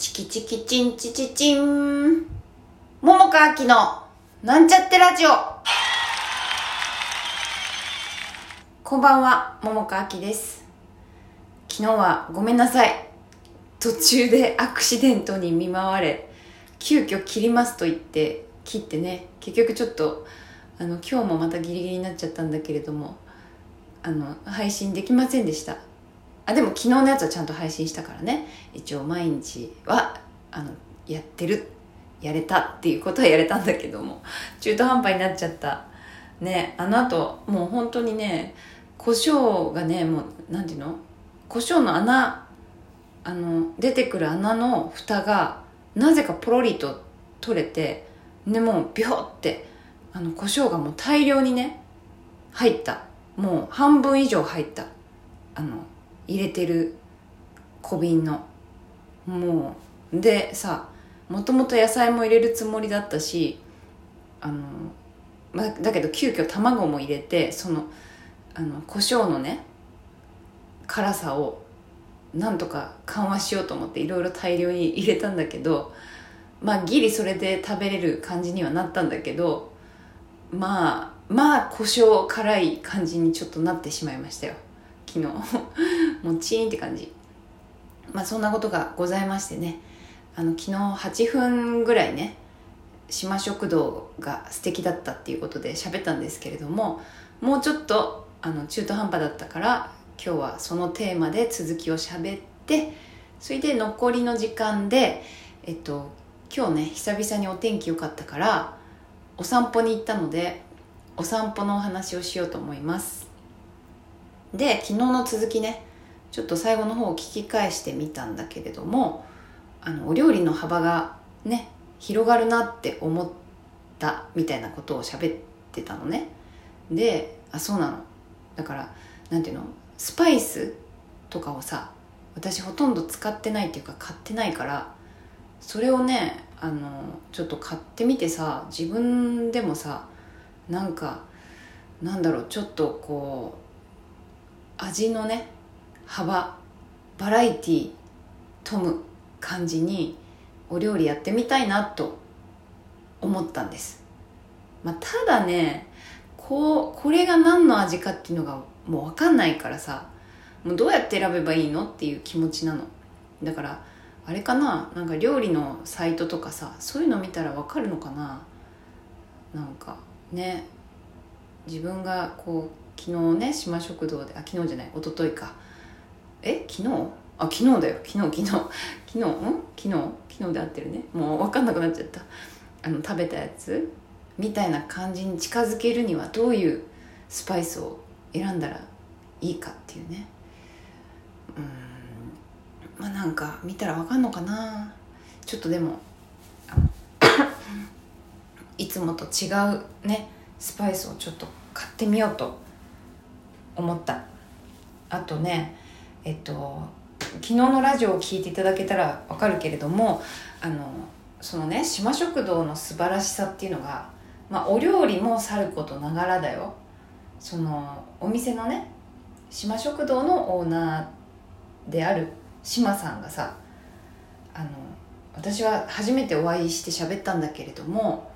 チキチキチンチチチン。桃川きのなんちゃってラジオ。こんばんは、桃川きです。昨日はごめんなさい。途中でアクシデントに見舞われ、急遽切りますと言って切ってね、結局ちょっと、あの、今日もまたギリギリになっちゃったんだけれども、あの、配信できませんでした。あでも昨日のやつはちゃんと配信したからね。一応毎日はあのやってる。やれたっていうことはやれたんだけども。中途半端になっちゃった。ねあのあともう本当にね胡椒がねもうなんていうの？胡椒の穴あの出てくる穴の蓋がなぜかポロリと取れてでもうビョってあの胡椒がもう大量にね入った。もう半分以上入った。あの入れてる小瓶の。もうでさもともと野菜も入れるつもりだったしあの、ま、だけど急遽卵も入れてそのあの胡椒のね辛さをなんとか緩和しようと思っていろいろ大量に入れたんだけどまあギリそれで食べれる感じにはなったんだけどまあまあ胡椒辛い感じにちょっとなってしまいましたよ。昨日。もうチーンって感じ。まあそんなことがございましてね。あの昨日8分ぐらいね島食堂が素敵だったっていうことで喋ったんですけれどももうちょっとあの中途半端だったから今日はそのテーマで続きを喋ってそれで残りの時間でえっと今日ね久々にお天気良かったからお散歩に行ったのでお散歩のお話をしようと思います。で昨日の続きねちょっと最後の方を聞き返してみたんだけれどもあのお料理の幅がね広がるなって思ったみたいなことを喋ってたのね。であそうなの。だからなんていうの？スパイスとかをさ私ほとんど使ってないっていうか買ってないからそれをねあのちょっと買ってみてさ自分でもさなんかなんだろうちょっとこう味のね幅バラエティー富む感じにお料理やってみたいなと思ったんです、まあ、ただねこうこれが何の味かっていうのがもう分かんないからさもうどうやって選べばいいのっていう気持ちなの。だからあれかななんか料理のサイトとかさそういうの見たら分かるのかな。なんかね自分がこう昨日ね島食堂であ昨日じゃない一昨日か。え昨日？あ昨日だよ。昨日昨日。昨日ん？昨日？昨日で合ってるね。もう分かんなくなっちゃった。あの食べたやつ？みたいな感じに近づけるにはどういうスパイスを選んだらいいかっていうね。うん。まあなんか見たら分かんのかな。ちょっとでも いつもと違うねスパイスをちょっと買ってみようと思った。あとねえっと昨日のラジオを聞いていただけたらわかるけれどもあのそのね島食堂の素晴らしさっていうのが、まあ、お料理もさることながらだよ。そのお店のね島食堂のオーナーである島さんがさあの私は初めてお会いして喋ったんだけれども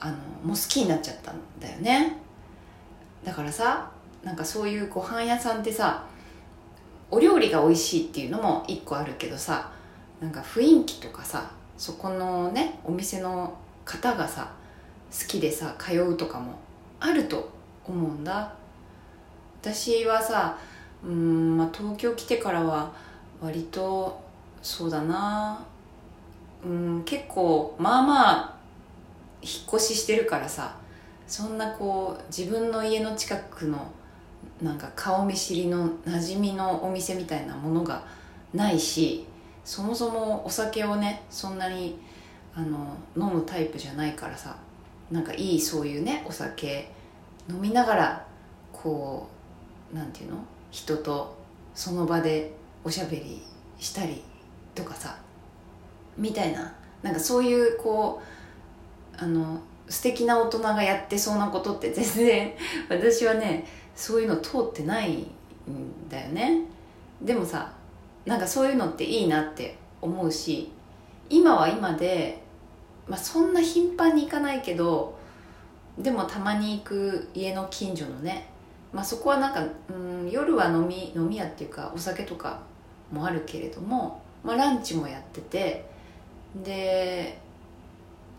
あのもう好きになっちゃったんだよね。だからさなんかそういうご飯屋さんってさお料理が美味しいっていうのも一個あるけどさなんか雰囲気とかさそこのねお店の方がさ好きでさ通うとかもあると思うんだ。私はさうん、まあ、東京来てからは割とそうだな。うん結構まあまあ引っ越ししてるからさそんなこう自分の家の近くのなんか顔見知りの馴染みのお店みたいなものがないしそもそもお酒をねそんなにあの飲むタイプじゃないからさなんかいいそういうねお酒飲みながらこうなんていうの？人とその場でおしゃべりしたりとかさみたいななんかそういうこうあの素敵な大人がやってそうなことって全然 私はねそういうの通ってないんだよね。でもさなんかそういうのっていいなって思うし今は今で、まあ、そんな頻繁に行かないけどでもたまに行く家の近所のね、まあ、そこはなんか、うん、夜は飲み飲み屋っていうかお酒とかもあるけれども、まあ、ランチもやっててで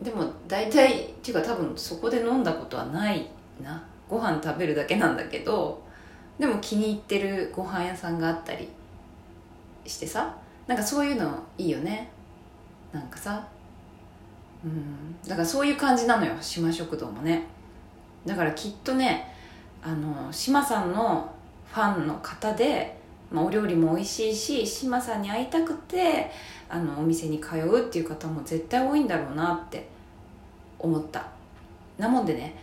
でも大体っていうか多分そこで飲んだことはないな。ご飯食べるだけなんだけどでも気に入ってるご飯屋さんがあったりしてさなんかそういうのいいよね。なんかさ。うん。だからそういう感じなのよ。島食堂もね。だからきっとねあの島さんのファンの方で、まあ、お料理も美味しいし島さんに会いたくてあのお店に通うっていう方も絶対多いんだろうなって思った。なもんでね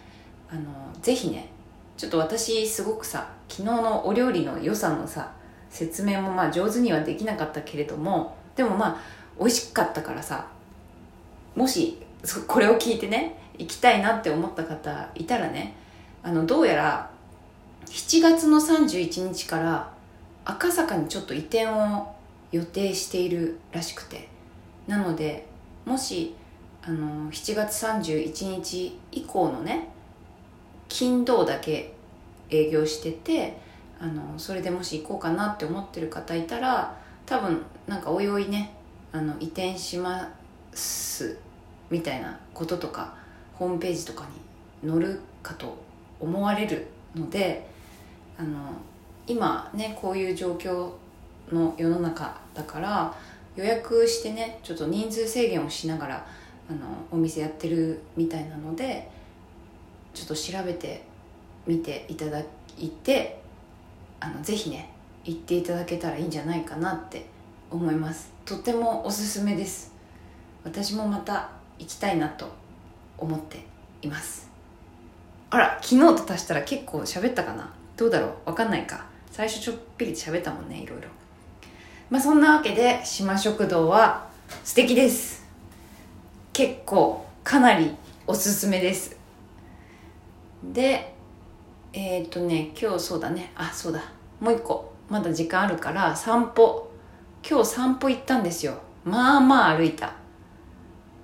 あのぜひねちょっと私すごくさ昨日のお料理の良さのさ説明もまあ上手にはできなかったけれどもでもまあ美味しかったからさもしこれを聞いてね行きたいなって思った方いたらねあのどうやら7月の31日から赤坂にちょっと移転を予定しているらしくて。なのでもしあの7月31日以降のね金土だけ営業しててあのそれでもし行こうかなって思ってる方いたら多分なんかおいおいねあの移転しますみたいなこととかホームページとかに載るかと思われるのであの今ねこういう状況の世の中だから予約してねちょっと人数制限をしながらあのお店やってるみたいなのでちょっと調べてみていただいてあのぜひね行っていただけたらいいんじゃないかなって思います。とてもおすすめです。私もまた行きたいなと思っています。あら昨日と足したら結構喋ったかな。どうだろう？わかんないか。最初ちょっぴり喋ったもんねいろいろ。まあそんなわけで島食堂は素敵です。結構かなりおすすめです。でえっ、とね今日そうだね。あそうだ。もう一個。まだ時間あるから散歩。今日散歩行ったんですよ。まあまあ歩いた。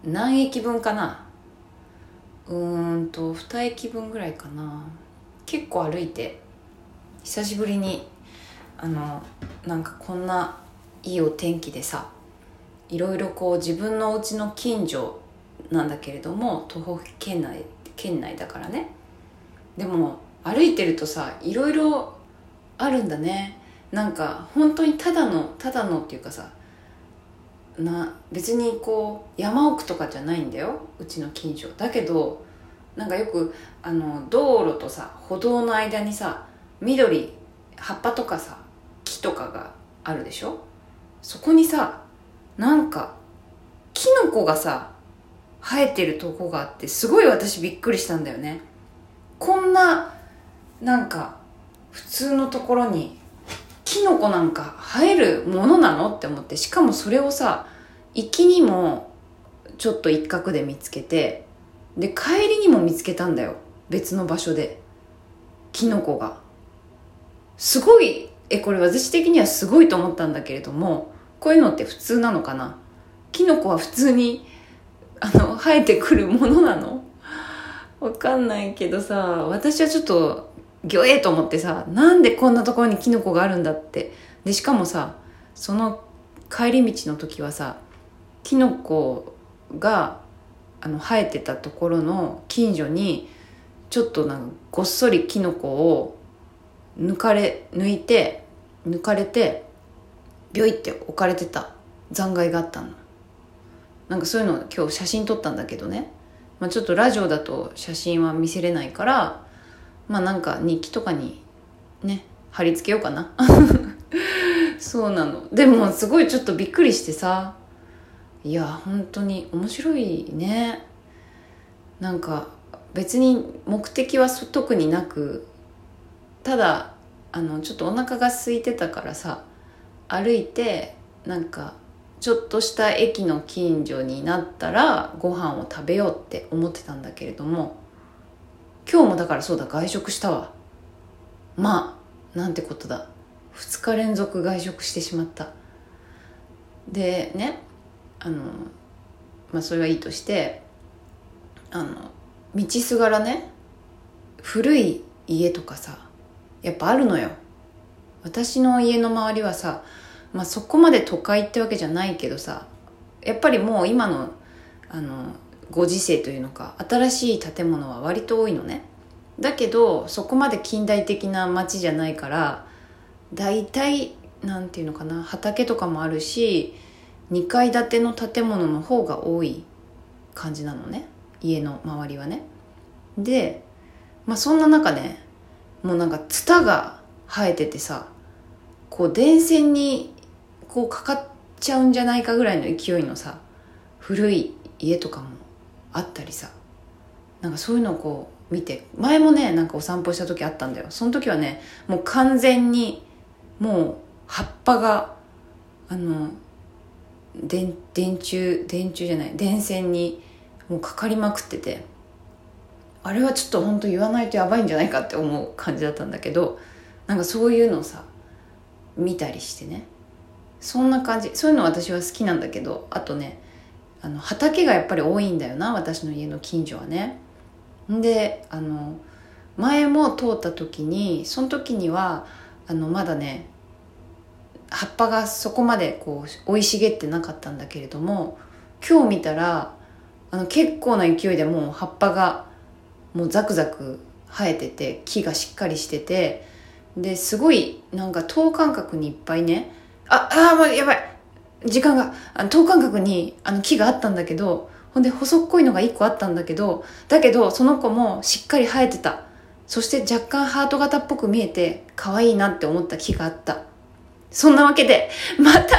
何駅分かな。うーんと2駅分ぐらいかな。結構歩いて。久しぶりにあのなんかこんないいお天気でさいろいろこう自分のお家の近所なんだけれども徒歩圏内県内だからね。でも歩いてるとさいろいろあるんだね。なんか本当にただのただのっていうかさな別にこう山奥とかじゃないんだようちの近所。だけどなんかよくあの道路とさ歩道の間にさ緑葉っぱとかさ木とかがあるでしょ？そこにさなんかキノコがさ生えてるとこがあってすごい私びっくりしたんだよね。こんななんか普通のところにキノコなんか生えるものなの？って思ってしかもそれをさ行きにもちょっと一角で見つけてで帰りにも見つけたんだよ。別の場所で。キノコが。すごいえこれ私的にはすごいと思ったんだけれどもこういうのって普通なのかな？キノコは普通にあの生えてくるものなの？わかんないけどさ私はちょっとギョエと思ってさなんでこんなところにキノコがあるんだって。でしかもさその帰り道の時はさキノコがあの生えてたところの近所にちょっとなんかごっそりキノコを抜かれ抜いて抜かれてビョイって置かれてた残骸があったの。なんかそういうの今日写真撮ったんだけどね、まあ、ちょっとラジオだと写真は見せれないからまあなんか日記とかにね貼り付けようかな。そうなの。でもすごいちょっとびっくりしてさ。いや本当に面白いね。なんか別に目的は特になくただあのちょっとお腹が空いてたからさ歩いてなんかちょっとした駅の近所になったらご飯を食べようって思ってたんだけれども今日もだからそうだ外食したわ。まあなんてことだ。2日連続外食してしまった。でねあのまあそれはいいとしてあの道すがらね古い家とかさやっぱあるのよ。私の家の周りはさ、まあ、そこまで都会ってわけじゃないけどさやっぱりもう今のあのご時世というのか新しい建物は割と多いのね。だけどそこまで近代的な街じゃないから大体なんていうのかな畑とかもあるし2階建ての建物の方が多い感じなのね。家の周りはね。でまあそんな中ねもうなんかツタが生えててさこう電線にこうかかっちゃうんじゃないかぐらいの勢いのさ古い家とかもあったりさなんかそういうのをこう見て前もねなんかお散歩した時あったんだよ。その時はねもう完全にもう葉っぱがあの電電柱電柱じゃない電線にもうかかりまくっててあれはちょっと本当言わないとやばいんじゃないかって思う感じだったんだけどなんかそういうのさ見たりしてね。そんな感じ。そういうの私は好きなんだけどあとねあの畑がやっぱり多いんだよな私の家の近所はね。であの前も通った時にその時にはあのまだね葉っぱがそこまでこう生い茂ってなかったんだけれども今日見たらあの結構な勢いでもう葉っぱがもうザクザク生えてて木がしっかりしててですごいなんか等間隔にいっぱいねああもうやばい。時間が等間隔にあの木があったんだけどほんで細っこいのが1個あったんだけどだけどその子もしっかり生えてた。そして若干ハート型っぽく見えて可愛いなって思った木があった。そんなわけでまた明日